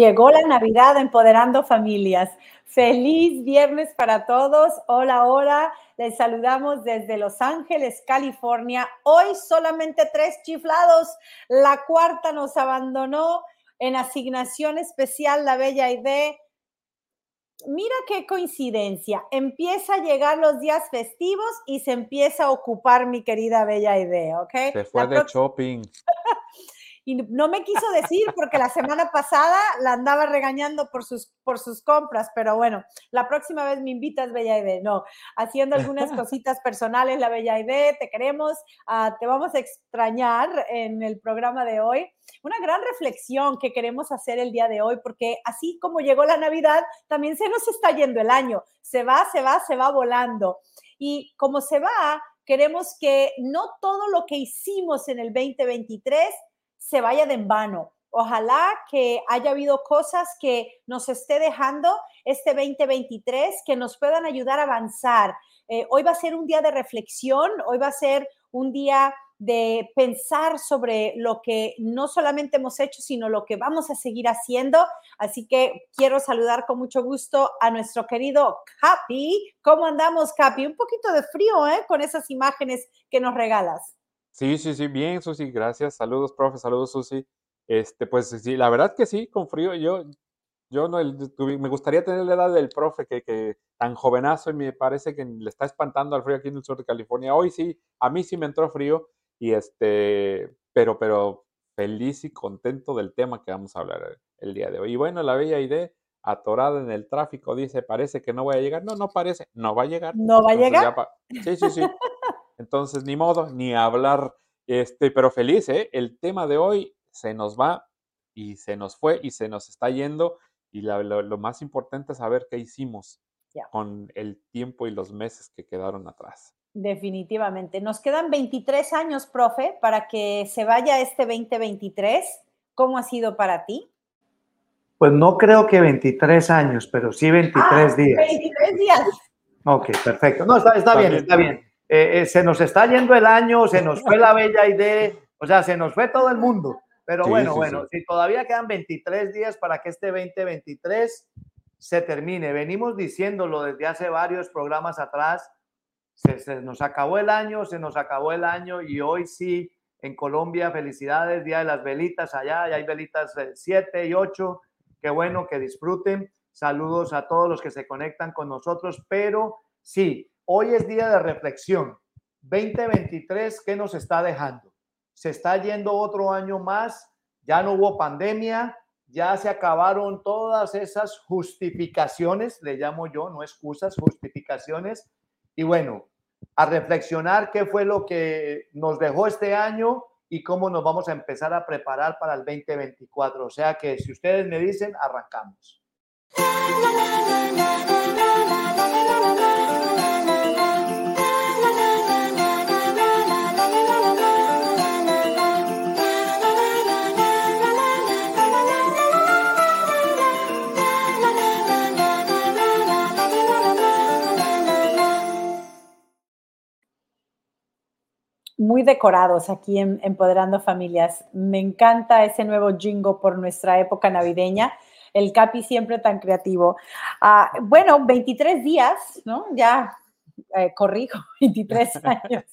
Llegó la Navidad empoderando familias. Feliz viernes para todos. Hola, hola. Les saludamos desde Los Ángeles, California. Hoy solamente tres chiflados. La cuarta nos abandonó en asignación especial la Bella Idea. Mira qué coincidencia. Empieza a llegar los días festivos y se empieza a ocupar mi querida Bella Idea, ¿ok? Se fue de shopping. y no me quiso decir porque la semana pasada la andaba regañando por sus, por sus compras, pero bueno, la próxima vez me invitas, Bella Ide. No, haciendo algunas cositas personales, la Bella Ide, te queremos, uh, te vamos a extrañar en el programa de hoy. Una gran reflexión que queremos hacer el día de hoy, porque así como llegó la Navidad, también se nos está yendo el año. Se va, se va, se va volando. Y como se va, queremos que no todo lo que hicimos en el 2023 se vaya de en vano. Ojalá que haya habido cosas que nos esté dejando este 2023 que nos puedan ayudar a avanzar. Eh, hoy va a ser un día de reflexión, hoy va a ser un día de pensar sobre lo que no solamente hemos hecho, sino lo que vamos a seguir haciendo. Así que quiero saludar con mucho gusto a nuestro querido Capi. ¿Cómo andamos, Capi? Un poquito de frío, ¿eh? Con esas imágenes que nos regalas. Sí, sí, sí, bien, Susi, gracias. Saludos, profe, saludos, Susi. Este, pues sí, la verdad que sí, con frío. Yo, yo no, me gustaría tener la edad del profe, que, que tan jovenazo y me parece que le está espantando al frío aquí en el sur de California. Hoy sí, a mí sí me entró frío y este, pero, pero feliz y contento del tema que vamos a hablar el día de hoy. Y bueno, la bella idea, atorada en el tráfico, dice, parece que no voy a llegar. No, no parece, no va a llegar. No va a llegar. Sí, sí, sí. Entonces, ni modo, ni hablar, este, pero feliz, ¿eh? El tema de hoy se nos va y se nos fue y se nos está yendo y lo, más importante es saber qué hicimos con el tiempo y los meses que quedaron atrás. Definitivamente. Nos quedan 23 años, profe, para que se vaya este 2023. ¿Cómo ha sido para ti? Pues no creo que 23 años, pero sí 23 ah, días. 23 días. Ok, perfecto. No, está, está bien, está bien. Eh, eh, se nos está yendo el año, se nos fue la bella idea, o sea, se nos fue todo el mundo. Pero bueno, bueno, si todavía quedan 23 días para que este 2023 se termine, venimos diciéndolo desde hace varios programas atrás, se, nos acabó el año, se nos acabó el año y hoy sí, en Colombia, felicidades, Día de las Velitas allá, ya hay velitas 7 y 8, qué bueno que disfruten. Saludos a todos los que se conectan con nosotros, pero sí, Hoy es día de reflexión. 2023, ¿qué nos está dejando? Se está yendo otro año más, ya no hubo pandemia, ya se acabaron todas esas justificaciones, le llamo yo, no excusas, justificaciones. Y bueno, a reflexionar qué fue lo que nos dejó este año y cómo nos vamos a empezar a preparar para el 2024. O sea que si ustedes me dicen, arrancamos. Muy decorados aquí en Empoderando Familias. Me encanta ese nuevo jingo por nuestra época navideña. El Capi siempre tan creativo. Ah, bueno, 23 días, ¿no? Ya eh, corrijo, 23 años.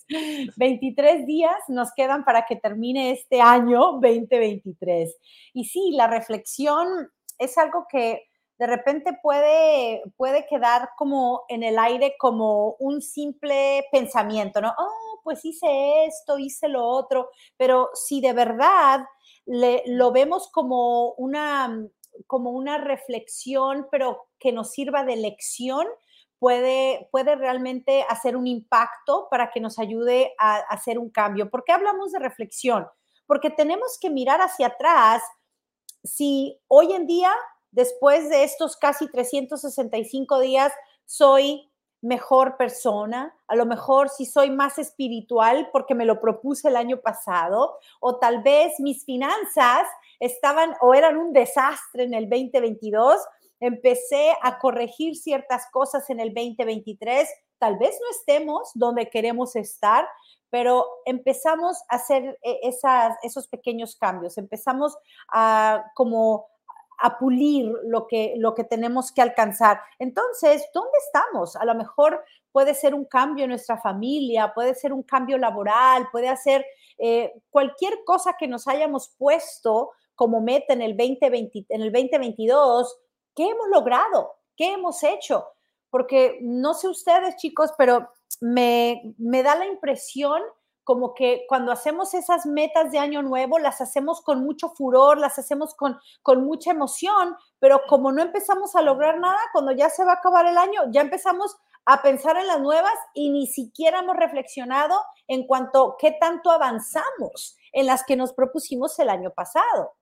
23 días nos quedan para que termine este año 2023. Y sí, la reflexión es algo que de repente puede, puede quedar como en el aire como un simple pensamiento, ¿no? Oh, pues hice esto, hice lo otro, pero si de verdad lo vemos como una, como una reflexión, pero que nos sirva de lección, puede, puede realmente hacer un impacto para que nos ayude a, a hacer un cambio. ¿Por qué hablamos de reflexión? Porque tenemos que mirar hacia atrás si hoy en día, después de estos casi 365 días, soy mejor persona, a lo mejor si soy más espiritual porque me lo propuse el año pasado, o tal vez mis finanzas estaban o eran un desastre en el 2022, empecé a corregir ciertas cosas en el 2023, tal vez no estemos donde queremos estar, pero empezamos a hacer eh, esas, esos pequeños cambios, empezamos a como a pulir lo que, lo que tenemos que alcanzar. Entonces, ¿dónde estamos? A lo mejor puede ser un cambio en nuestra familia, puede ser un cambio laboral, puede ser eh, cualquier cosa que nos hayamos puesto como meta en el, 2020, en el 2022. ¿Qué hemos logrado? ¿Qué hemos hecho? Porque no sé ustedes, chicos, pero me, me da la impresión como que cuando hacemos esas metas de año nuevo, las hacemos con mucho furor, las hacemos con, con mucha emoción, pero como no empezamos a lograr nada, cuando ya se va a acabar el año, ya empezamos a pensar en las nuevas y ni siquiera hemos reflexionado en cuanto a qué tanto avanzamos en las que nos propusimos el año pasado.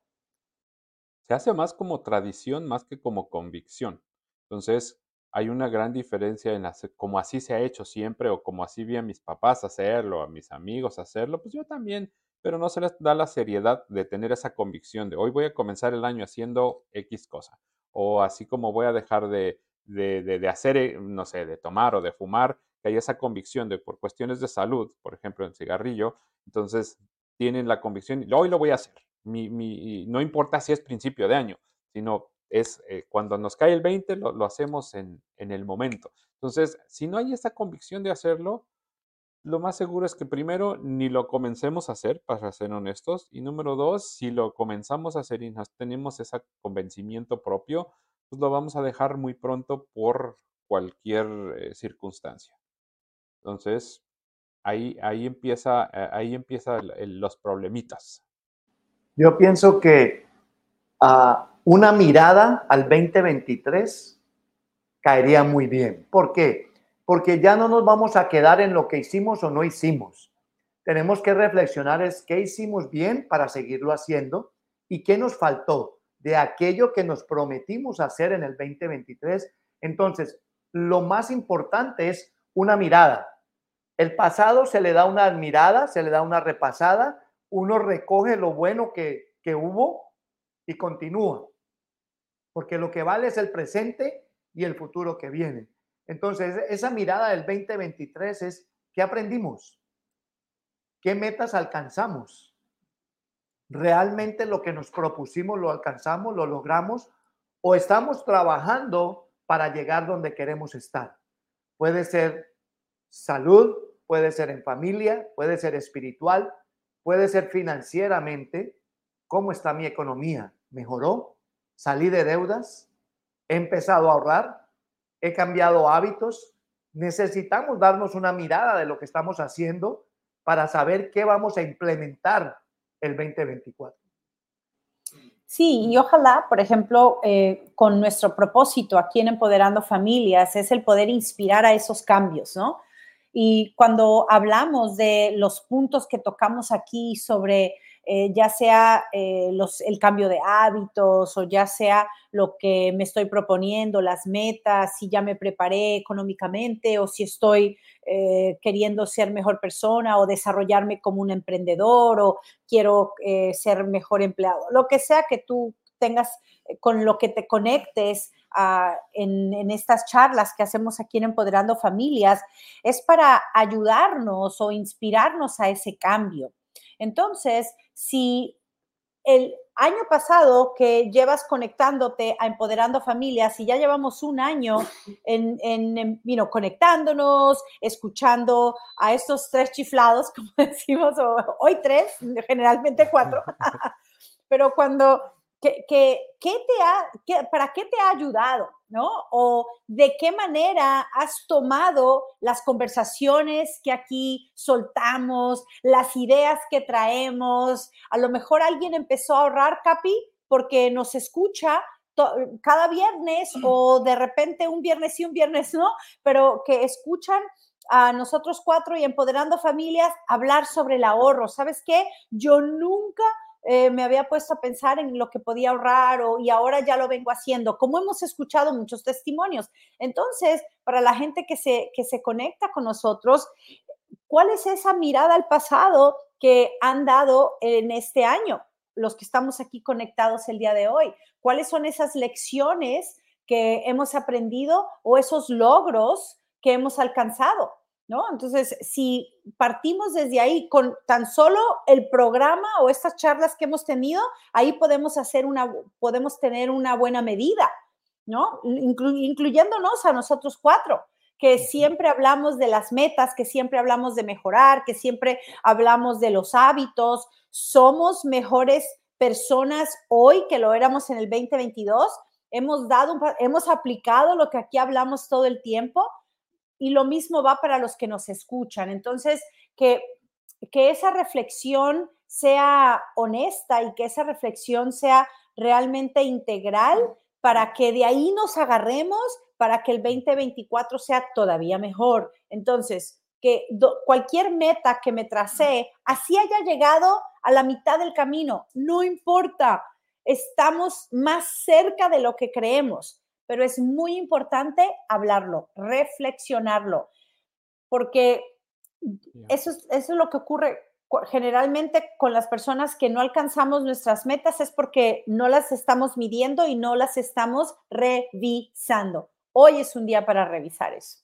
Se hace más como tradición más que como convicción. Entonces, hay una gran diferencia en como así se ha hecho siempre o como así vi a mis papás hacerlo, a mis amigos hacerlo, pues yo también, pero no se les da la seriedad de tener esa convicción de hoy voy a comenzar el año haciendo X cosa o así como voy a dejar de, de, de, hacer, eh, no sé, de tomar o de fumar, que hay esa convicción de por cuestiones de salud, por ejemplo, en cigarrillo, entonces tienen la convicción, hoy lo voy a hacer, mi, mi, no importa si es principio de año, sino es eh, cuando nos cae el 20, lo, hacemos en, el momento. Entonces, si no hay esa convicción de hacerlo, lo más seguro es que primero ni lo comencemos a hacer, para ser honestos, y número dos, si lo comenzamos a hacer y tenemos ese convencimiento propio, pues lo vamos a dejar muy pronto por cualquier eh, circunstancia. Entonces, ahí, ahí empieza, eh, ahí empieza los problemitas. Yo pienso que a una mirada al 2023 caería muy bien. ¿Por qué? Porque ya no nos vamos a quedar en lo que hicimos o no hicimos. Tenemos que reflexionar es qué hicimos bien para seguirlo haciendo y qué nos faltó de aquello que nos prometimos hacer en el 2023. Entonces, lo más importante es una mirada. El pasado se le da una mirada, se le da una repasada, uno recoge lo bueno que, que hubo y continúa porque lo que vale es el presente y el futuro que viene. Entonces, esa mirada del 2023 es, ¿qué aprendimos? ¿Qué metas alcanzamos? ¿Realmente lo que nos propusimos lo alcanzamos, lo logramos? ¿O estamos trabajando para llegar donde queremos estar? Puede ser salud, puede ser en familia, puede ser espiritual, puede ser financieramente. ¿Cómo está mi economía? ¿Mejoró? Salí de deudas, he empezado a ahorrar, he cambiado hábitos. Necesitamos darnos una mirada de lo que estamos haciendo para saber qué vamos a implementar el 2024. Sí, y ojalá, por ejemplo, eh, con nuestro propósito aquí en Empoderando Familias, es el poder inspirar a esos cambios, ¿no? Y cuando hablamos de los puntos que tocamos aquí sobre eh, ya sea eh, el cambio de hábitos o ya sea lo que me estoy proponiendo, las metas, si ya me preparé económicamente o si estoy eh, queriendo ser mejor persona o desarrollarme como un emprendedor o quiero ser mejor empleado. Lo que sea que tú tengas con lo que te conectes ah, en, en, estas charlas que hacemos aquí en Empoderando Familias, es para ayudarnos o inspirarnos a ese cambio. Entonces, si el año pasado que llevas conectándote a Empoderando Familias y ya llevamos un año en, en, conectándonos, escuchando a estos tres chiflados, como decimos, hoy tres, generalmente cuatro, pero cuando que, te ha, ¿para qué te ha ayudado? ¿No? O de qué manera has tomado las conversaciones que aquí soltamos, las ideas que traemos. A lo mejor alguien empezó a ahorrar, Capi, porque nos escucha cada viernes o de repente un viernes sí, un viernes no, pero que escuchan a nosotros cuatro y empoderando familias hablar sobre el ahorro. ¿Sabes qué? Yo nunca eh, me había puesto a pensar en lo que podía ahorrar o, y ahora ya lo vengo haciendo, como hemos escuchado muchos testimonios. Entonces, para la gente que se, que se conecta con nosotros, ¿cuál es esa mirada al pasado que han dado en este año? Los que estamos aquí conectados el día de hoy. ¿Cuáles son esas lecciones que hemos aprendido o esos logros que hemos alcanzado? ¿No? Entonces, si partimos desde ahí con tan solo el programa o estas charlas que hemos tenido, ahí podemos hacer una, podemos tener una buena medida, ¿no? incluyéndonos a nosotros cuatro, que siempre hablamos de las metas, que siempre hablamos de mejorar, que siempre hablamos de los hábitos. Somos mejores personas hoy que lo éramos en el 2022. Hemos dado, hemos aplicado lo que aquí hablamos todo el tiempo y lo mismo va para los que nos escuchan. Entonces, que, que esa reflexión sea honesta y que esa reflexión sea realmente integral para que de ahí nos agarremos para que el 2024 sea todavía mejor. Entonces, que cualquier meta que me tracé, así haya llegado a la mitad del camino, no importa, estamos más cerca de lo que creemos pero es muy importante hablarlo, reflexionarlo, porque eso es, eso es lo que ocurre generalmente con las personas que no alcanzamos nuestras metas es porque no las estamos midiendo y no las estamos revisando. Hoy es un día para revisar eso.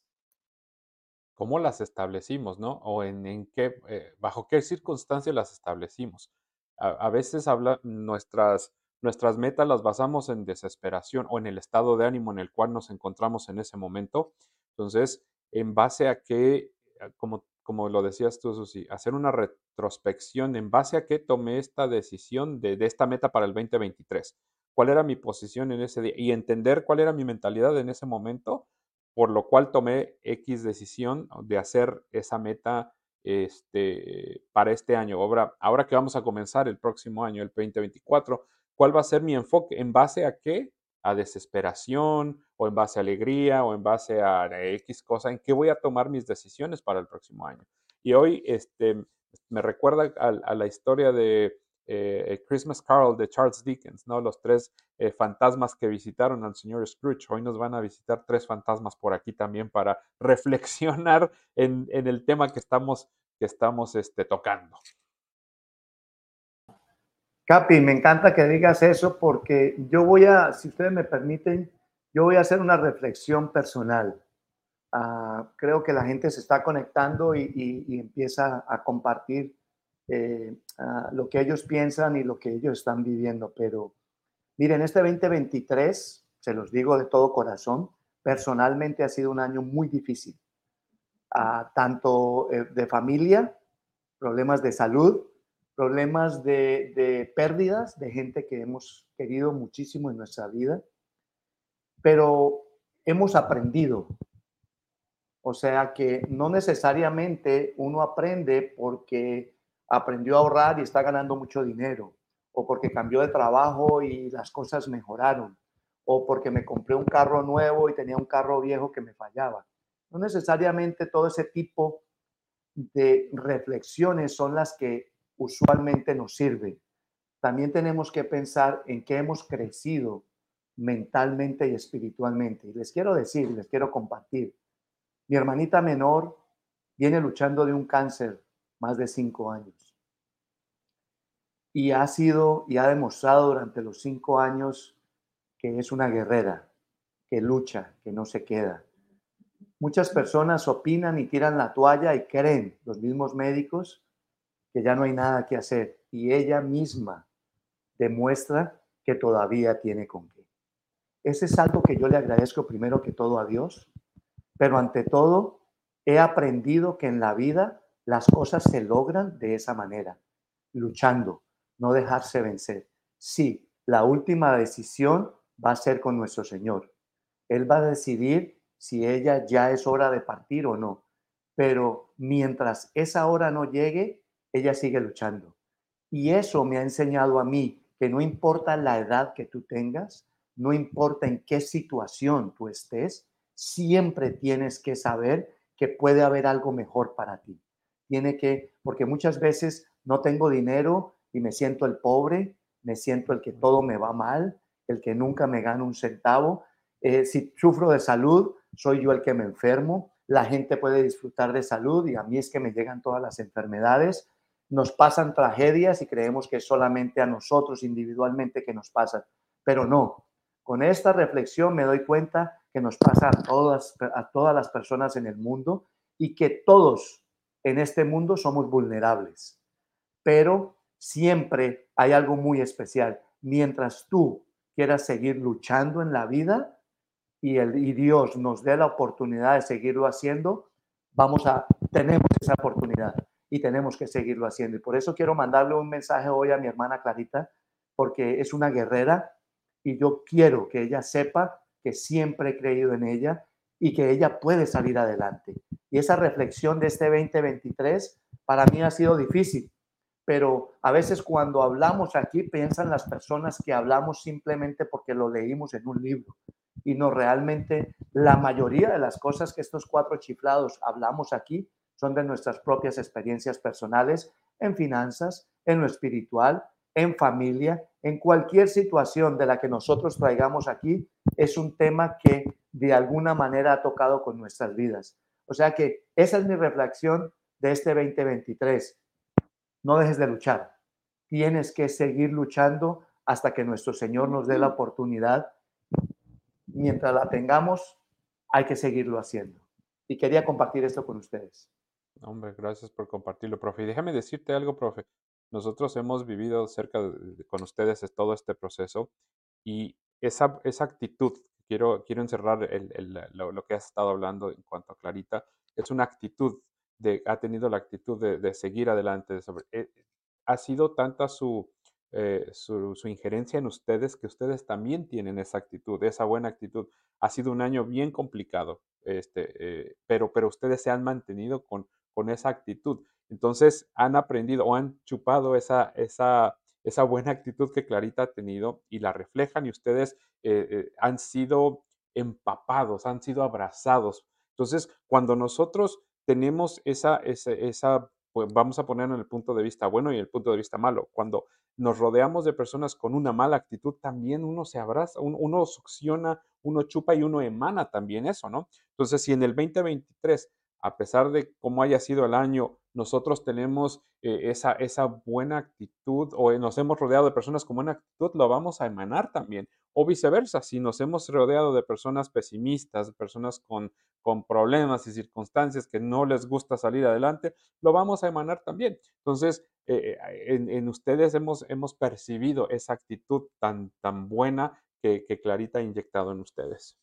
¿Cómo las establecimos, no? O en, qué, eh, bajo qué circunstancias las establecimos. A, a veces habla, nuestras Nuestras metas las basamos en desesperación o en el estado de ánimo en el cual nos encontramos en ese momento. Entonces, en base a qué, como, como lo decías tú, Susi, hacer una retrospección en base a qué tomé esta decisión de, de esta meta para el 2023. ¿Cuál era mi posición en ese día? Y entender cuál era mi mentalidad en ese momento, por lo cual tomé X decisión de hacer esa meta este, para este año. Ahora, ahora que vamos a comenzar el próximo año, el 2024, ¿Cuál va a ser mi enfoque? ¿En base a qué? ¿A desesperación? ¿O en base a alegría? ¿O en base a X cosa? ¿En qué voy a tomar mis decisiones para el próximo año? Y hoy este, me recuerda a, la historia de eh, Christmas Carol de Charles Dickens, ¿no? Los tres eh, fantasmas que visitaron al señor Scrooge. Hoy nos van a visitar tres fantasmas por aquí también para reflexionar en, el tema que estamos, que estamos este, tocando. Capi, me encanta que digas eso porque yo voy a, si ustedes me permiten, yo voy a hacer una reflexión personal. Ah, creo que la gente se está conectando y, empieza a compartir eh, ah, lo que ellos piensan y lo que ellos están viviendo. Pero miren, este 2023, se los digo de todo corazón, personalmente ha sido un año muy difícil. Ah, tanto eh, de familia, problemas de salud, problemas de, pérdidas de gente que hemos querido muchísimo en nuestra vida, pero hemos aprendido. O sea que no necesariamente uno aprende porque aprendió a ahorrar y está ganando mucho dinero, o porque cambió de trabajo y las cosas mejoraron, o porque me compré un carro nuevo y tenía un carro viejo que me fallaba. No necesariamente todo ese tipo de reflexiones son las que usualmente nos sirve. También tenemos que pensar en qué hemos crecido mentalmente y espiritualmente. Y les quiero decir, les quiero compartir. Mi hermanita menor viene luchando de un cáncer más de cinco años. Y ha sido y ha demostrado durante los cinco años que es una guerrera, que lucha, que no se queda. Muchas personas opinan y tiran la toalla y creen, los mismos médicos, que ya no hay nada que hacer y ella misma demuestra que todavía tiene con qué. Ese es algo que yo le agradezco primero que todo a Dios, pero ante todo he aprendido que en la vida las cosas se logran de esa manera, luchando, no dejarse vencer. Sí, la última decisión va a ser con nuestro Señor. Él va a decidir si ella ya es hora de partir o no. Pero mientras esa hora no llegue, ella sigue luchando. Y eso me ha enseñado a mí que no importa la edad que tú tengas, no importa en qué situación tú estés, siempre tienes que saber que puede haber algo mejor para ti. Tiene que, porque muchas veces no tengo dinero y me siento el pobre, me siento el que todo me va mal, el que nunca me gana un centavo. Eh, si sufro de salud, soy yo el que me enfermo. La gente puede disfrutar de salud y a mí es que me llegan todas las enfermedades nos pasan tragedias y creemos que es solamente a nosotros individualmente que nos pasan, pero no. Con esta reflexión me doy cuenta que nos pasa a todas, a todas las personas en el mundo y que todos en este mundo somos vulnerables. Pero siempre hay algo muy especial. Mientras tú quieras seguir luchando en la vida y, el, y Dios nos dé la oportunidad de seguirlo haciendo, vamos a, tenemos esa oportunidad y tenemos que seguirlo haciendo. Y por eso quiero mandarle un mensaje hoy a mi hermana Clarita, porque es una guerrera y yo quiero que ella sepa que siempre he creído en ella y que ella puede salir adelante. Y esa reflexión de este 2023 para mí ha sido difícil, pero a veces cuando hablamos aquí piensan las personas que hablamos simplemente porque lo leímos en un libro y no realmente la mayoría de las cosas que estos cuatro chiflados hablamos aquí son de nuestras propias experiencias personales en finanzas, en lo espiritual, en familia, en cualquier situación de la que nosotros traigamos aquí, es un tema que de alguna manera ha tocado con nuestras vidas. O sea que esa es mi reflexión de este 2023. No dejes de luchar. Tienes que seguir luchando hasta que nuestro Señor nos dé la oportunidad. Mientras la tengamos, hay que seguirlo haciendo. Y quería compartir esto con ustedes. Hombre, gracias por compartirlo, profe. Y déjame decirte algo, profe. Nosotros hemos vivido cerca con ustedes todo este proceso y esa, esa actitud, quiero, quiero encerrar lo, que has estado hablando en cuanto a Clarita, es una actitud, de, ha tenido la actitud de, seguir adelante. sobre, eh, ha sido tanta su, eh, su, injerencia en ustedes que ustedes también tienen esa actitud, esa buena actitud. Ha sido un año bien complicado, este, eh, pero, pero ustedes se han mantenido con, con esa actitud. Entonces han aprendido o han chupado esa, esa, buena actitud que Clarita ha tenido y la reflejan y ustedes eh, eh, han sido empapados, han sido abrazados. Entonces, cuando nosotros tenemos esa, esa, pues vamos a ponerlo en el punto de vista bueno y el punto de vista malo. Cuando nos rodeamos de personas con una mala actitud, también uno se abraza, uno succiona, uno chupa y uno emana también eso, ¿no? Entonces, si en el 2023 a pesar de cómo haya sido el año, nosotros tenemos eh, esa, esa buena actitud o nos hemos rodeado de personas con buena actitud, lo vamos a emanar también. O viceversa, si nos hemos rodeado de personas pesimistas, personas con, con problemas y circunstancias que no les gusta salir adelante, lo vamos a emanar también. Entonces, eh, eh, en, ustedes hemos, hemos percibido esa actitud tan, tan buena que, que Clarita ha inyectado en ustedes.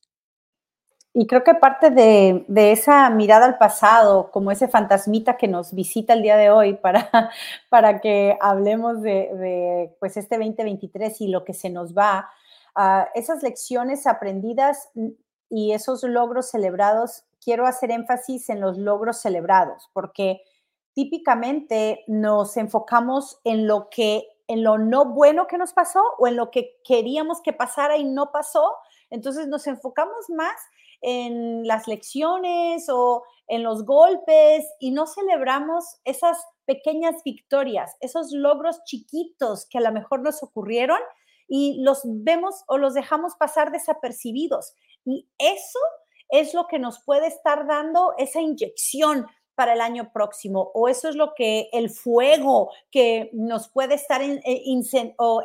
Y creo que parte de, esa mirada al pasado, como ese fantasmita que nos visita el día de hoy para, para que hablemos de, pues este 2023 y lo que se nos va, uh, esas lecciones aprendidas y esos logros celebrados, quiero hacer énfasis en los logros celebrados, porque típicamente nos enfocamos en lo que en lo no bueno que nos pasó o en lo que queríamos que pasara y no pasó. Entonces nos enfocamos más en las lecciones o en los golpes y no celebramos esas pequeñas victorias, esos logros chiquitos que a lo mejor nos ocurrieron y los vemos o los dejamos pasar desapercibidos. Y eso es lo que nos puede estar dando esa inyección para el año próximo o eso es lo que el fuego que nos puede estar eh,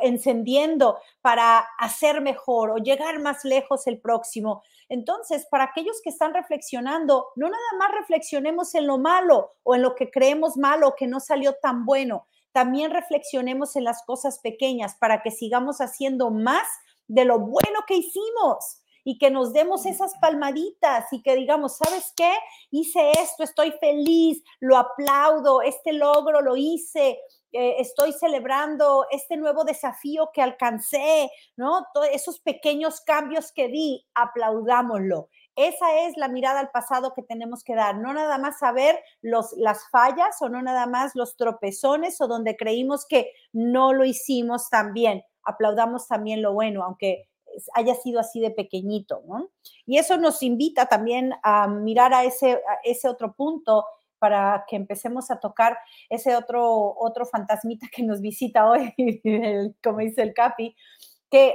encendiendo para hacer mejor o llegar más lejos el próximo. Entonces, para aquellos que están reflexionando, no nada más reflexionemos en lo malo o en lo que creemos malo o que no salió tan bueno, también reflexionemos en las cosas pequeñas para que sigamos haciendo más de lo bueno que hicimos y que nos demos esas palmaditas y que digamos, ¿sabes qué? Hice esto, estoy feliz, lo aplaudo, este logro lo hice, eh, estoy celebrando este nuevo desafío que alcancé, ¿no? Todos esos pequeños cambios que di, aplaudámoslo. Esa es la mirada al pasado que tenemos que dar, no nada más saber los, las fallas o no nada más los tropezones o donde creímos que no lo hicimos tan bien. Aplaudamos también lo bueno, aunque haya sido así de pequeñito, ¿no? Y eso nos invita también a mirar a ese, ese otro punto para que empecemos a tocar ese otro, otro fantasmita que nos visita hoy, como dice el Capi, que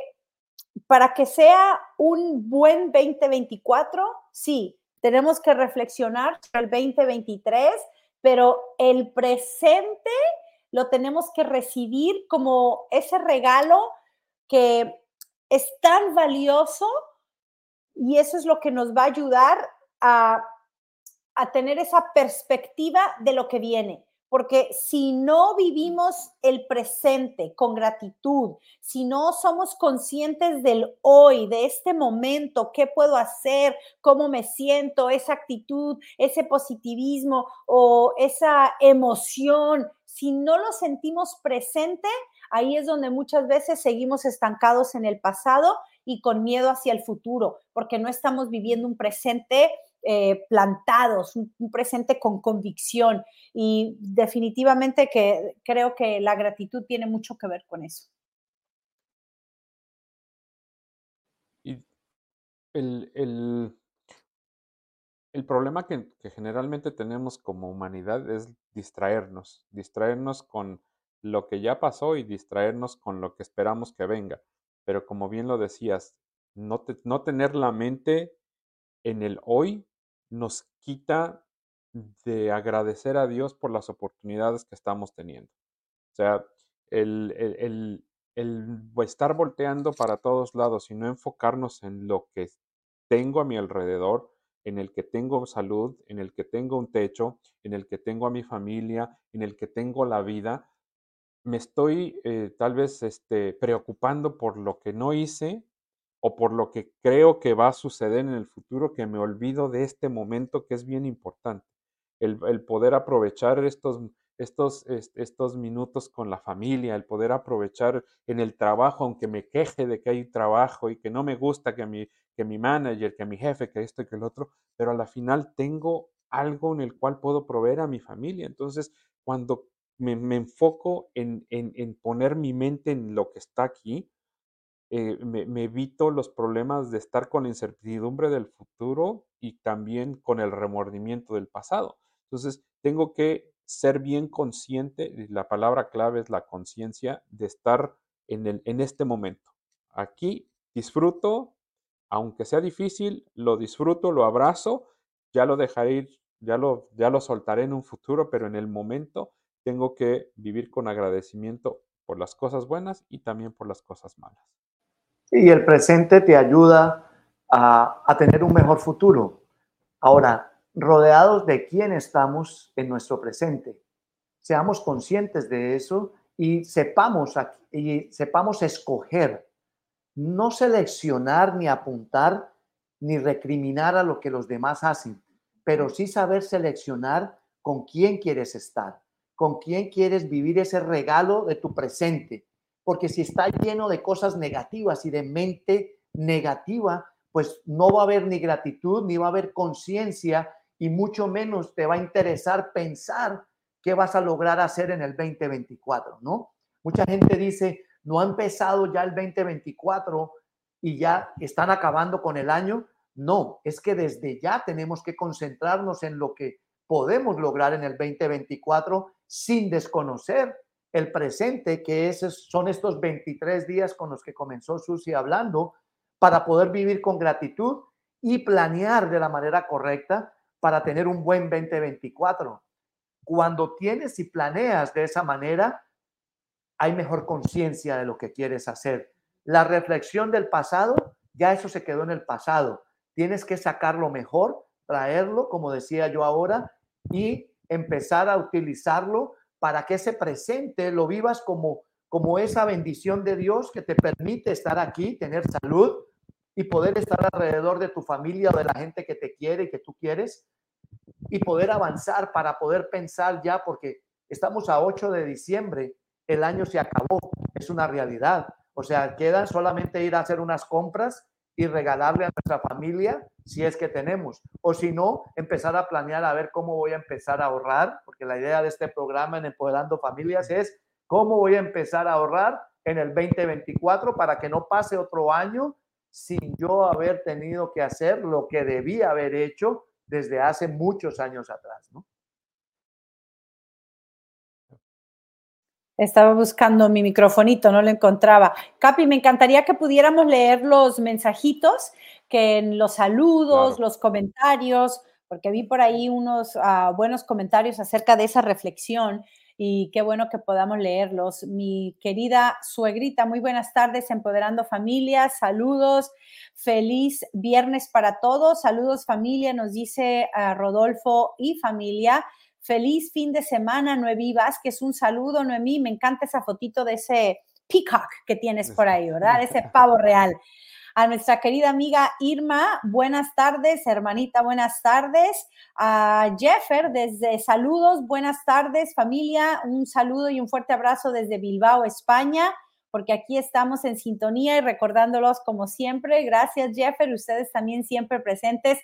para que sea un buen 2024, sí, tenemos que reflexionar sobre el 2023, pero el presente lo tenemos que recibir como ese regalo que es tan valioso y eso es lo que nos va a ayudar a, a tener esa perspectiva de lo que viene. Porque si no vivimos el presente con gratitud, si no somos conscientes del hoy, de este momento, qué puedo hacer, cómo me siento, esa actitud, ese positivismo o esa emoción, si no lo sentimos presente, ahí es donde muchas veces seguimos estancados en el pasado y con miedo hacia el futuro, porque no estamos viviendo un presente eh, plantados, un, presente con convicción. Y definitivamente que creo que la gratitud tiene mucho que ver con eso. Y el, problema que, que, generalmente tenemos como humanidad es distraernos, distraernos con lo que ya pasó y distraernos con lo que esperamos que venga. Pero como bien lo decías, no, no tener la mente en el hoy nos quita de agradecer a Dios por las oportunidades que estamos teniendo. O sea, el, el, el, estar volteando para todos lados y no enfocarnos en lo que tengo a mi alrededor, en el que tengo salud, en el que tengo un techo, en el que tengo a mi familia, en el que tengo la vida, me estoy eh, tal vez este, preocupando por lo que no hice o por lo que creo que va a suceder en el futuro, que me olvido de este momento que es bien importante. El, poder aprovechar estos, estos, estos minutos con la familia, el poder aprovechar en el trabajo, aunque me queje de que hay trabajo y que no me gusta que mi, que mi manager, que mi jefe, que esto y que el otro, pero a la final tengo algo en el cual puedo proveer a mi familia. Entonces, cuando me, enfoco en, en poner mi mente en lo que está aquí, eh, me, evito los problemas de estar con la incertidumbre del futuro y también con el remordimiento del pasado. Entonces, tengo que ser bien consciente, la palabra clave es la conciencia de estar en, el, en este momento. Aquí disfruto, aunque sea difícil, lo disfruto, lo abrazo, ya lo dejaré ir, ya lo, ya lo soltaré en un futuro, pero en el momento tengo que vivir con agradecimiento por las cosas buenas y también por las cosas malas. Y el presente te ayuda a, tener un mejor futuro. Ahora, rodeados de quién estamos en nuestro presente. Seamos conscientes de eso y sepamos, y sepamos escoger, no seleccionar ni apuntar ni recriminar a lo que los demás hacen, pero sí saber seleccionar con quién quieres estar, con quién quieres vivir ese regalo de tu presente, porque si está lleno de cosas negativas y de mente negativa, pues no va a haber ni gratitud, ni va a haber conciencia y mucho menos te va a interesar pensar qué vas a lograr hacer en el 2024, ¿no? Mucha gente dice, no ha empezado ya el 2024 y ya están acabando con el año. No, es que desde ya tenemos que concentrarnos en lo que podemos lograr en el 2024 sin desconocer el presente, que es, son estos 23 días con los que comenzó Susi hablando, para poder vivir con gratitud y planear de la manera correcta para tener un buen 2024. Cuando tienes y planeas de esa manera, hay mejor conciencia de lo que quieres hacer. La reflexión del pasado, ya eso se quedó en el pasado. Tienes que sacarlo mejor, traerlo, como decía yo ahora, y empezar a utilizarlo para que ese presente lo vivas como, como esa bendición de Dios que te permite estar aquí, tener salud y poder estar alrededor de tu familia o de la gente que te quiere y que tú quieres y poder avanzar para poder pensar ya, porque estamos a 8 de diciembre, el año se acabó, es una realidad. O sea, queda solamente ir a hacer unas compras y regalarle a nuestra familia si es que tenemos. O si no, empezar a planear a ver cómo voy a empezar a ahorrar, porque la idea de este programa en Empoderando Familias es cómo voy a empezar a ahorrar en el 2024 para que no pase otro año sin yo haber tenido que hacer lo que debía haber hecho desde hace muchos años atrás, ¿no? Estaba buscando mi microfonito, no lo encontraba. Capi, me encantaría que pudiéramos leer los mensajitos, que en los saludos, los comentarios, porque vi por ahí unos ah, buenos comentarios acerca de esa reflexión. Y qué bueno que podamos leerlos. Mi querida suegrita, muy buenas tardes, empoderando familias, saludos, feliz viernes para todos, saludos familia, nos dice a Rodolfo y familia. Feliz fin de semana, Noemí Vázquez. Un saludo, Noemí. Me encanta esa fotito de ese peacock que tienes por ahí, ¿verdad? Ese pavo real. A nuestra querida amiga Irma, buenas tardes, hermanita, buenas tardes. A Jeffer, desde saludos, buenas tardes, familia. Un saludo y un fuerte abrazo desde Bilbao, España porque aquí estamos en sintonía y recordándolos como siempre. Gracias, Jeffer, ustedes también siempre presentes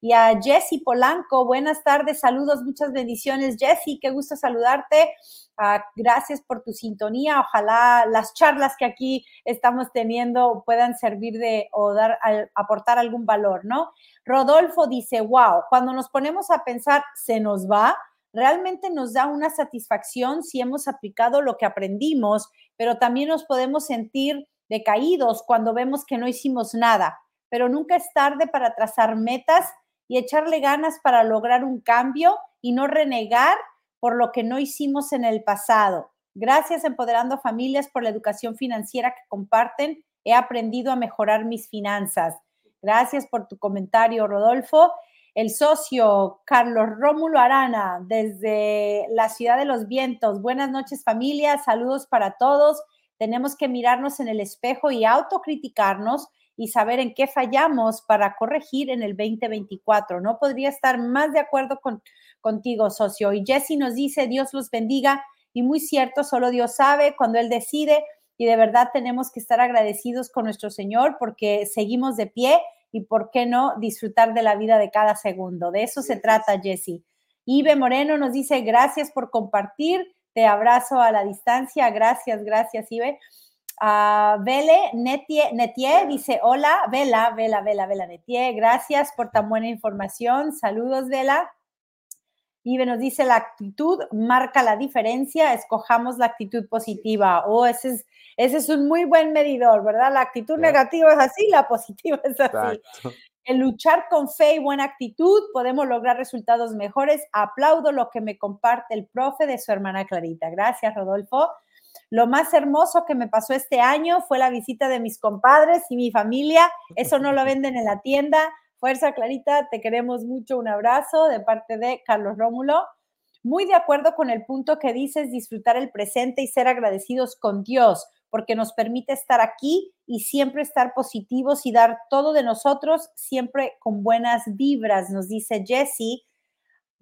y a Jessy Polanco. Buenas tardes, saludos, muchas bendiciones. Jessy, qué gusto saludarte. Ah, gracias por tu sintonía. Ojalá las charlas que aquí estamos teniendo puedan servir de o dar, aportar algún valor, ¿no? Rodolfo dice, wow, cuando nos ponemos a pensar, se nos va, realmente nos da una satisfacción si hemos aplicado lo que aprendimos, pero también nos podemos sentir decaídos cuando vemos que no hicimos nada. Pero nunca es tarde para trazar metas y echarle ganas para lograr un cambio y no renegar por lo que no hicimos en el pasado. Gracias Empoderando Familias por la educación financiera que comparten. He aprendido a mejorar mis finanzas. Gracias por tu comentario, Rodolfo. El socio Carlos Rómulo Arana, desde la ciudad de los vientos. Buenas noches familia, saludos para todos. Tenemos que mirarnos en el espejo y autocriticarnos y saber en qué fallamos para corregir en el 2024. No podría estar más de acuerdo con, contigo, socio. Y Jesse nos dice, Dios los bendiga. Y muy cierto, solo Dios sabe cuando Él decide. Y de verdad tenemos que estar agradecidos con nuestro Señor porque seguimos de pie y por qué no disfrutar de la vida de cada segundo. De eso se trata, Jesse. Ibe Moreno nos dice, gracias por compartir. Te abrazo a la distancia. Gracias, gracias, Ibe. Uh, Vele Netie, Netie dice, hola, Vela, Vela, Vela, Vela Netie, gracias por tan buena información. Saludos, Vela. Y nos dice, la actitud marca la diferencia, escojamos la actitud positiva. Oh, ese es, ese es un muy buen medidor, ¿verdad? La actitud negativa es así, la positiva es así. El luchar con fe y buena actitud podemos lograr resultados mejores. Aplaudo lo que me comparte el profe de su hermana Clarita. Gracias, Rodolfo. Lo más hermoso que me pasó este año fue la visita de mis compadres y mi familia. Eso no lo venden en la tienda. Fuerza Clarita, te queremos mucho. Un abrazo de parte de Carlos Rómulo. Muy de acuerdo con el punto que dices, disfrutar el presente y ser agradecidos con Dios, porque nos permite estar aquí y siempre estar positivos y dar todo de nosotros, siempre con buenas vibras, nos dice Jessie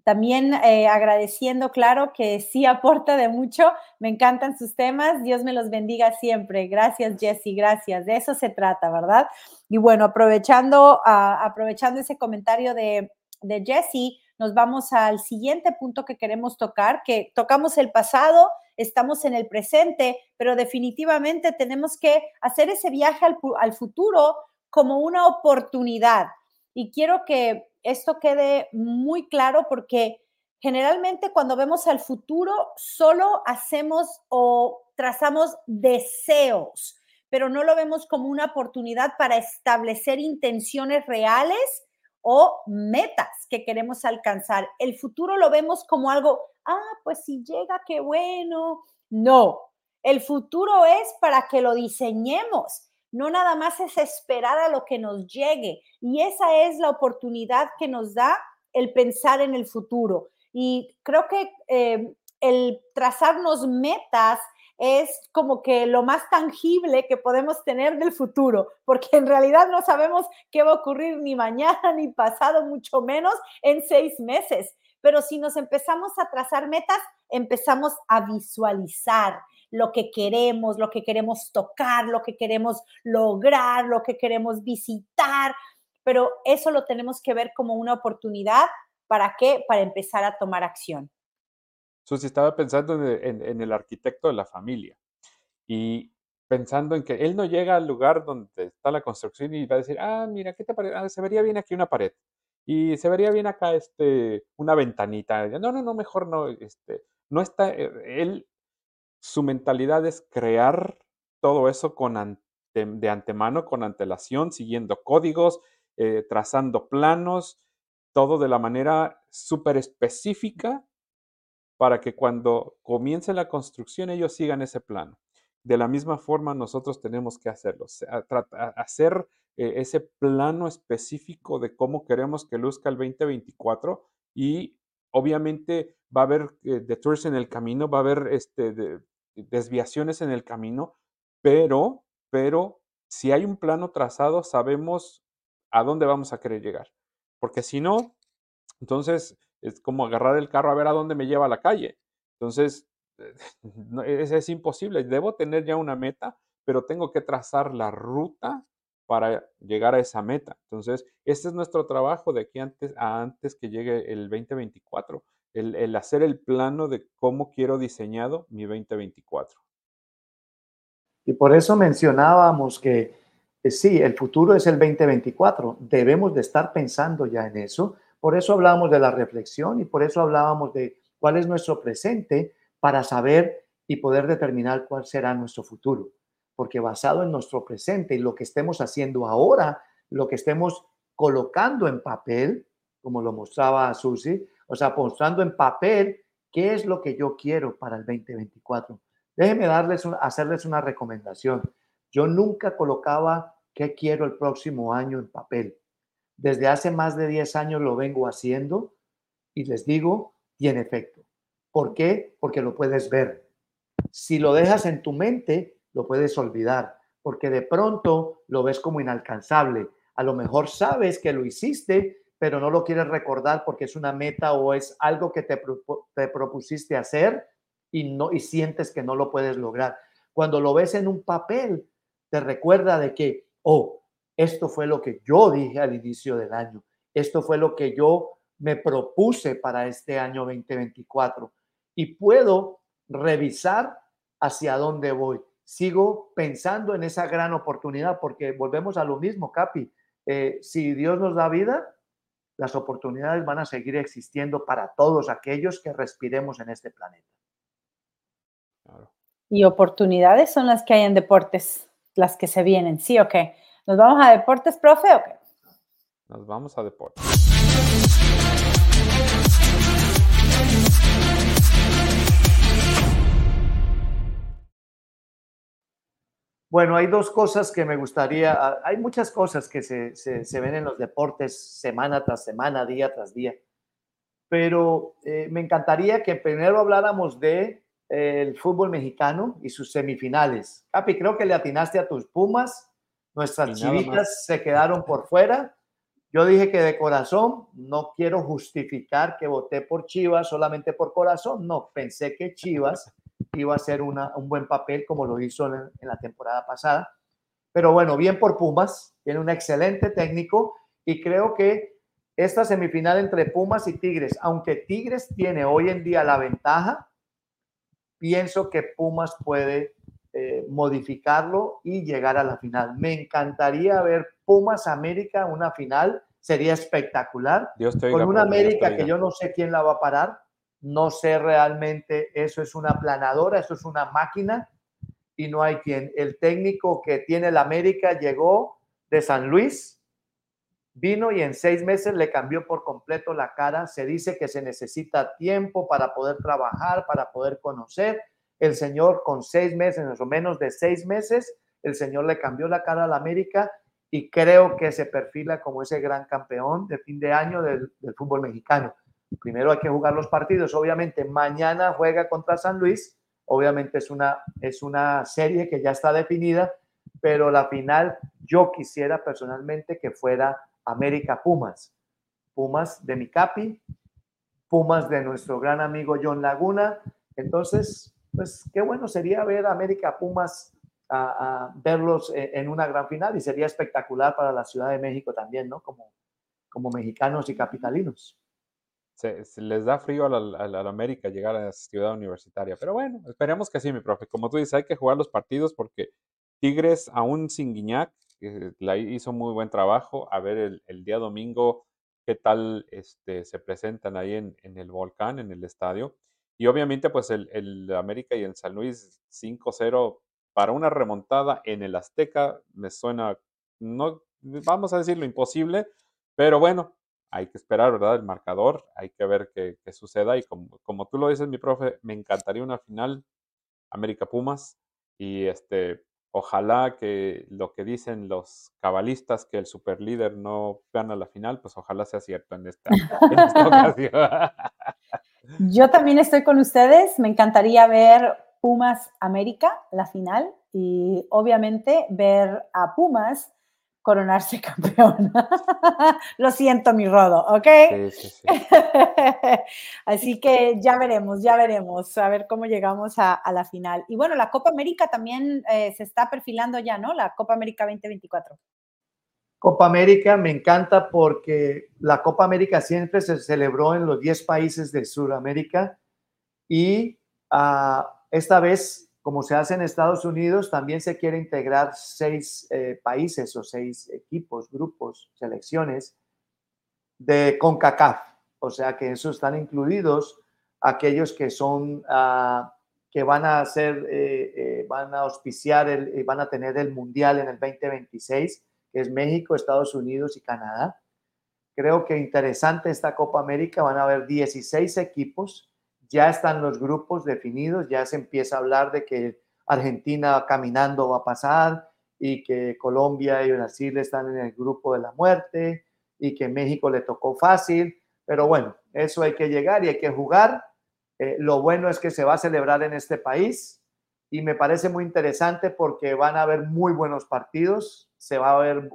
también eh, agradeciendo, claro, que sí aporta de mucho. Me encantan sus temas. Dios me los bendiga siempre. Gracias, Jesse. Gracias. De eso se trata, ¿verdad? Y bueno, aprovechando, ah, aprovechando ese comentario de, de Jesse, nos vamos al siguiente punto que queremos tocar, que tocamos el pasado, estamos en el presente, pero definitivamente tenemos que hacer ese viaje al, al futuro como una oportunidad. Y quiero que esto quede muy claro porque generalmente cuando vemos al futuro solo hacemos o trazamos deseos, pero no lo vemos como una oportunidad para establecer intenciones reales o metas que queremos alcanzar. El futuro lo vemos como algo, ah, pues si llega, qué bueno. No, el futuro es para que lo diseñemos no nada más es esperar a lo que nos llegue. Y esa es la oportunidad que nos da el pensar en el futuro. Y creo que eh, el trazarnos metas es como que lo más tangible que podemos tener del futuro, porque en realidad no sabemos qué va a ocurrir ni mañana ni pasado, mucho menos en seis meses. Pero si nos empezamos a trazar metas, empezamos a visualizar lo que queremos, lo que queremos tocar, lo que queremos lograr, lo que queremos visitar, pero eso lo tenemos que ver como una oportunidad. ¿Para qué? Para empezar a tomar acción. Susi, estaba pensando en, el arquitecto de la familia y pensando en que él no llega al lugar donde está la construcción y va a decir, ah, mira, ¿qué te parece? Ah, se vería bien aquí una pared y se vería bien acá este, una ventanita. No, no, no, mejor no. Este, no está, eh, él su mentalidad es crear todo eso de antemano, con antelación, siguiendo códigos, eh, trazando planos, todo de la manera súper específica para que cuando comience la construcción ellos sigan ese plano. De la misma forma nosotros tenemos que hacerlo, hacer eh, ese plano específico de cómo queremos que luzca el 2024 y obviamente va a haber eh, detours en el camino, va a haber este, desviaciones en el camino, pero, pero si hay un plano trazado, sabemos a dónde vamos a querer llegar. Porque si no, entonces es como agarrar el carro a ver a dónde me lleva la calle. Entonces, es, es imposible. Debo tener ya una meta, pero tengo que trazar la ruta para llegar a esa meta. Entonces, este es nuestro trabajo de aquí antes a antes que llegue el 2024, el, hacer el plano de cómo quiero diseñado mi 2024. Y por eso mencionábamos que eh, sí, el futuro es el 2024. Debemos de estar pensando ya en eso. Por eso hablábamos de la reflexión y por eso hablábamos de cuál es nuestro presente para saber y poder determinar cuál será nuestro futuro. Porque basado en nuestro presente y lo que estemos haciendo ahora, lo que estemos colocando en papel, como lo mostraba Susi, o sea, mostrando en papel qué es lo que yo quiero para el 2024. Déjenme darles hacerles una recomendación. Yo nunca colocaba qué quiero el próximo año en papel. Desde hace más de 10 años lo vengo haciendo y les digo, tiene efecto. ¿Por qué? Porque lo puedes ver. Si lo dejas en tu mente, lo puedes olvidar, porque de pronto lo ves como inalcanzable. A lo mejor sabes que lo hiciste, pero no lo quieres recordar porque es una meta o es algo que te, te propusiste hacer y, no, y sientes que no lo puedes lograr. Cuando lo ves en un papel, te recuerda de que, oh, esto fue lo que yo dije al inicio del año, esto fue lo que yo me propuse para este año 2024 y puedo revisar hacia dónde voy. Sigo pensando en esa gran oportunidad porque volvemos a lo mismo, Capi. Eh, si Dios nos da vida, las oportunidades van a seguir existiendo para todos aquellos que respiremos en este planeta. Y oportunidades son las que hay en deportes, las que se vienen, ¿sí o qué? ¿Nos vamos a deportes, profe, o qué? Nos vamos a deportes. Bueno, hay dos cosas que me gustaría, ah, hay muchas cosas que se, se, ven en los deportes semana tras semana, día tras día, pero eh, me encantaría que primero habláramos de el fútbol mexicano y sus semifinales. Capi, creo que le atinaste a tus Pumas, nuestras chivitas se quedaron por fuera. Yo dije que de corazón, no quiero justificar que voté por Chivas solamente por corazón, no, pensé que Chivas iba a hacer un buen papel como lo hizo en, en la temporada pasada. Pero bueno, bien por Pumas, tiene un excelente técnico y creo que esta semifinal entre Pumas y Tigres, aunque Tigres tiene hoy en día la ventaja, pienso que Pumas puede eh, modificarlo y llegar a la final. Me encantaría ver Pumas América, una final, sería espectacular. con una América que yo no sé quién la va a parar, no sé realmente, eso es una planadora, eso es una máquina y no hay quien. El técnico que tiene la América llegó de San Luis, vino y en seis meses le cambió por completo la cara. Se dice que se necesita tiempo para poder trabajar, para poder conocer. El Señor con seis meses, o menos de seis meses, el Señor le cambió la cara a la América y creo que se perfila como ese gran campeón de fin de año del, fútbol mexicano. Primero hay que jugar los partidos. Obviamente mañana juega contra San Luis. Obviamente es una, es una serie que ya está definida, pero la final yo quisiera personalmente que fuera América Pumas. Pumas de mi capi, Pumas de nuestro gran amigo John Laguna. Entonces, pues qué bueno sería ver América Pumas a, verlos e, en una gran final y sería espectacular para la Ciudad de México también, ¿no? Como, como mexicanos y capitalinos. Se, les da frío a la, América llegar a la ciudad universitaria, pero bueno, esperemos que sí, mi profe. Como tú dices, hay que jugar los partidos porque Tigres, aún sin Guiñac, la hizo muy buen trabajo. A ver el, día domingo qué tal este, se presentan ahí en, el volcán, en el estadio. Y obviamente, pues el, América y el San Luis 5-0 para una remontada en el Azteca me suena, no, vamos a decirlo imposible, pero bueno, hay que esperar, ¿verdad? El marcador, hay que ver qué, suceda. Y como, tú lo dices, mi profe, me encantaría una final América Pumas. Y este, ojalá que lo que dicen los cabalistas, que el superlíder no gana la final, pues ojalá sea cierto esta, en esta ocasión. Yo también estoy con ustedes. Me encantaría ver Pumas América, la final, y obviamente ver a Pumas coronarse campeón. Lo siento, mi rodo, ¿ok? Sí, sí, sí. Así que ya veremos, ya veremos, a ver cómo llegamos a, la final. Y bueno, la Copa América también eh, se está perfilando ya, ¿no? La Copa América 2024. Copa América me encanta porque la Copa América siempre se celebró en los 10 países de Sudamérica y uh, esta vez como se hace en Estados Unidos, también se quiere integrar seis eh, países o seis equipos, grupos, selecciones de CONCACAF. O sea que eso están incluidos aquellos que son, ah, que van a hacer, eh, eh, van a auspiciar, el, van a tener el Mundial en el 2026, que es México, Estados Unidos y Canadá. Creo que interesante esta Copa América, van a haber 16 equipos ya están los grupos definidos, ya se empieza a hablar de que Argentina caminando va a pasar y que Colombia y Brasil están en el grupo de la muerte y que México le tocó fácil, pero bueno, eso hay que llegar y hay que jugar. Eh, lo bueno es que se va a celebrar en este país y me parece muy interesante porque van a haber muy buenos partidos, se va a ver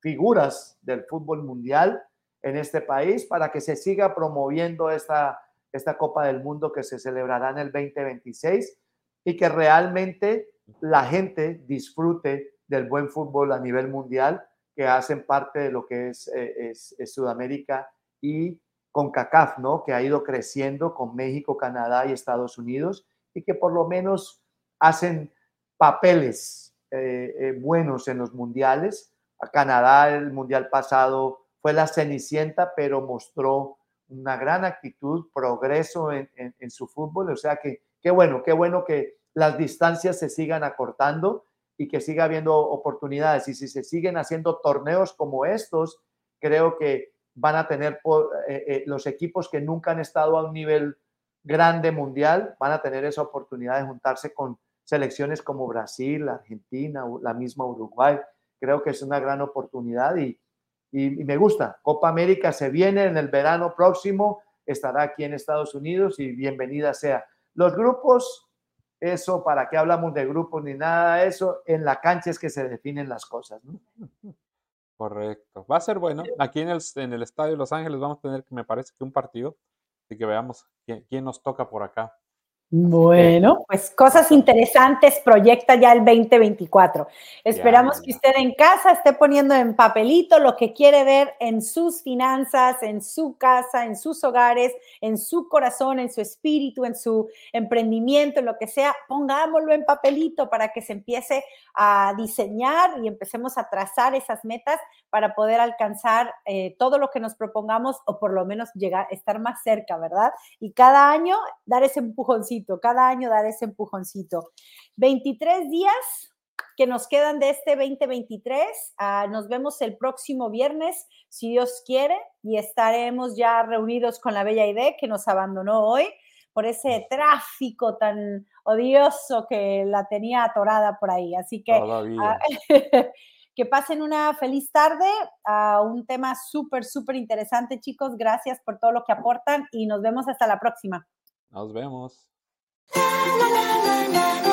figuras del fútbol mundial en este país para que se siga promoviendo esta esta Copa del Mundo que se celebrará en el 2026 y que realmente la gente disfrute del buen fútbol a nivel mundial que hacen parte de lo que es, eh, Sudamérica y con CACAF, ¿no? Que ha ido creciendo con México, Canadá y Estados Unidos y que por lo menos hacen papeles eh, eh, buenos en los mundiales. A Canadá el mundial pasado fue la cenicienta, pero mostró una gran actitud, progreso en, su fútbol. O sea que qué bueno, qué bueno que las distancias se sigan acortando y que siga habiendo oportunidades. Y si se siguen haciendo torneos como estos, creo que van a tener eh, eh, los equipos que nunca han estado a un nivel grande mundial, van a tener esa oportunidad de juntarse con selecciones como Brasil, Argentina, la misma Uruguay. Creo que es una gran oportunidad y, y, me gusta. Copa América se viene en el verano próximo, estará aquí en Estados Unidos y bienvenida sea. Los grupos, eso, ¿para qué hablamos de grupos ni nada de eso? En la cancha es que se definen las cosas, ¿no? Correcto. Va a ser bueno. Aquí en el, en el Estadio de Los Ángeles vamos a tener, me parece que un partido, así que veamos quién nos toca por acá. Bueno, pues cosas interesantes proyecta ya el 2024. Esperamos que usted en casa esté poniendo en papelito lo que quiere ver en sus finanzas, en su casa, en sus hogares, en su corazón, en su espíritu, en su emprendimiento, en lo que sea. Pongámoslo en papelito para que se empiece a diseñar y empecemos a trazar esas metas para poder alcanzar eh, todo lo que nos propongamos o por lo menos llegar, estar más cerca, ¿verdad? Y cada año dar ese empujoncito, cada año dar ese empujoncito. 23 días que nos quedan de este 2023. Ah, nos vemos el próximo viernes, si Dios quiere, y estaremos ya reunidos con la Bella Idea que nos abandonó hoy por ese tráfico tan odioso que la tenía atorada por ahí. Así que ah, Que pasen una feliz tarde a un tema súper, súper interesante, chicos. Gracias por todo lo que aportan y nos vemos hasta la próxima. Nos vemos. La, la, la, la.